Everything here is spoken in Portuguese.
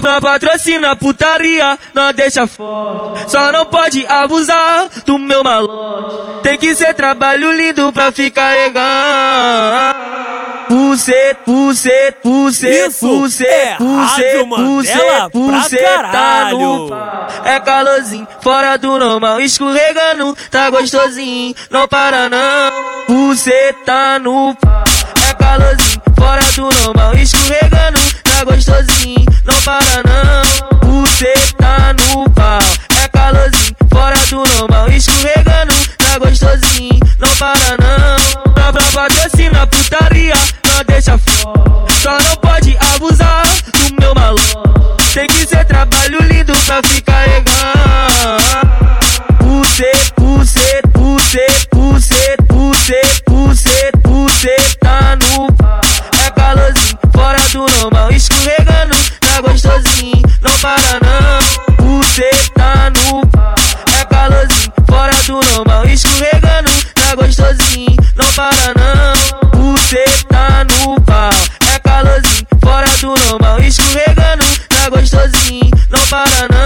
Pra, pra patrocina putaria, não deixa forte. Só não pode abusar do meu malote. Tem que ser trabalho lindo pra ficar legal. Pucet, pucet, Isso pucet, é pucet, pucet, pra tá no. É calorzinho, fora do normal, escorregando, tá gostosinho, não para não. Pucet tá no. É calorzinho, fora do para não. Pucet tá no pau. É calorzinho, fora do normal, escorregando, tá gostosinho, não para não. Pra, pra patrocina putaria, não deixa fora. Só não pode abusar do meu malote. Tem que ser trabalho lindo pra ficar legal. Pucet, pucet, pucet, pucet, pucet, pucet, pucet, tá no pau. Gostosinho, não para não. Pucet, tá no. É calorzinho, fora do normal, escorregando, tá gostosinho, não para não. Pucet, tá no pau. É calorzinho, fora do normal, escorregando, tá gostosinho, não para não.